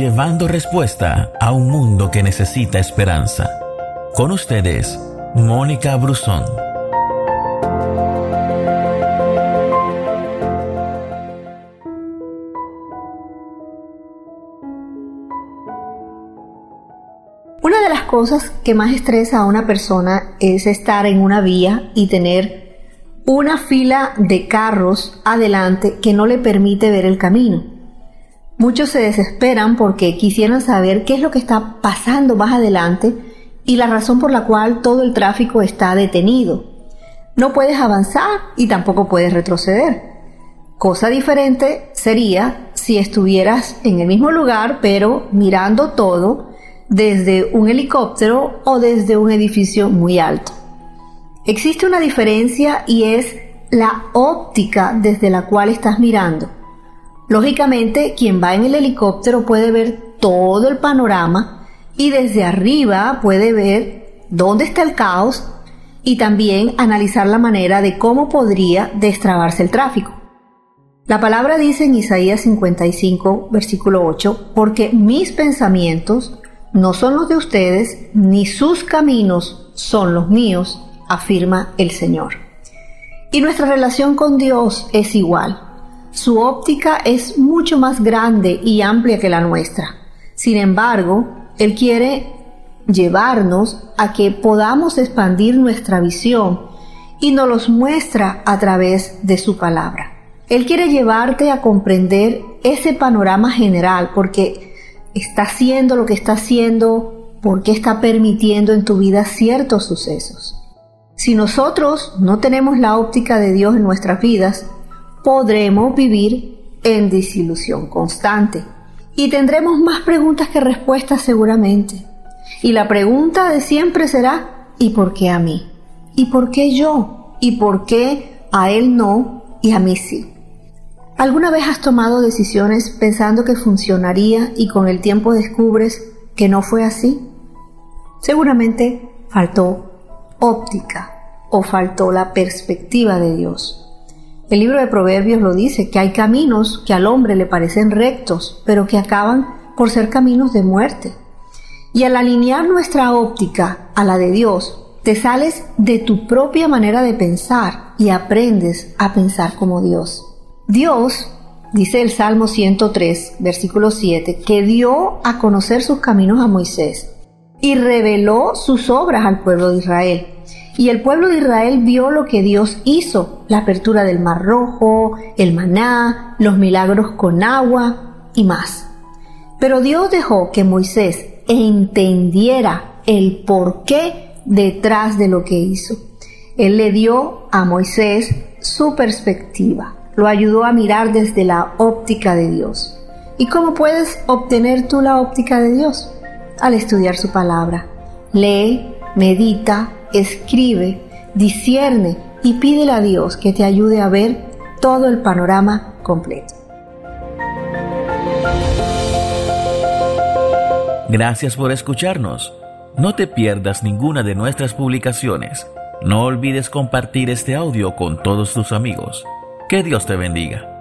llevando respuesta a un mundo que necesita esperanza. Con ustedes, Mónica Brusón. Una de las cosas que más estresa a una persona es estar en una vía y tener una fila de carros adelante que no le permite ver el camino. Muchos se desesperan porque quisieran saber qué es lo que está pasando más adelante y la razón por la cual todo el tráfico está detenido. No puedes avanzar y tampoco puedes retroceder. Cosa diferente sería si estuvieras en el mismo lugar pero mirando todo desde un helicóptero o desde un edificio muy alto. Existe una diferencia y es la óptica desde la cual estás mirando. Lógicamente, quien va en el helicóptero puede ver todo el panorama y desde arriba puede ver dónde está el caos y también analizar la manera de cómo podría destrabarse el tráfico. La palabra dice en Isaías 55, versículo 8, porque mis pensamientos no son los de ustedes, ni sus caminos son los míos, afirma el Señor. Y nuestra relación con Dios es igual. Su óptica es mucho más grande y amplia que la nuestra. Sin embargo, Él quiere llevarnos a que podamos expandir nuestra visión y nos los muestra a través de su palabra. Él quiere llevarte a comprender ese panorama general porque está haciendo lo que está haciendo, porque está permitiendo en tu vida ciertos sucesos. Si nosotros no tenemos la óptica de Dios en nuestras vidas, podremos vivir en desilusión constante y tendremos más preguntas que respuestas seguramente. Y la pregunta de siempre será, ¿y por qué a mí? ¿Y por qué yo? ¿Y por qué a él no y a mí sí? ¿Alguna vez has tomado decisiones pensando que funcionaría y con el tiempo descubres que no fue así? Seguramente faltó óptica o faltó la perspectiva de Dios. El libro de Proverbios lo dice, que hay caminos que al hombre le parecen rectos, pero que acaban por ser caminos de muerte. Y al alinear nuestra óptica a la de Dios, te sales de tu propia manera de pensar y aprendes a pensar como Dios. Dios, dice el Salmo 103, versículo 7, que dio a conocer sus caminos a Moisés y reveló sus obras al pueblo de Israel. Y el pueblo de Israel vio lo que Dios hizo, la apertura del mar rojo, el maná, los milagros con agua y más. Pero Dios dejó que Moisés entendiera el porqué detrás de lo que hizo. Él le dio a Moisés su perspectiva, lo ayudó a mirar desde la óptica de Dios. ¿Y cómo puedes obtener tú la óptica de Dios? Al estudiar su palabra. Lee, medita, escribe, discierne y pídele a Dios que te ayude a ver todo el panorama completo. Gracias por escucharnos. No te pierdas ninguna de nuestras publicaciones. No olvides compartir este audio con todos tus amigos. Que Dios te bendiga.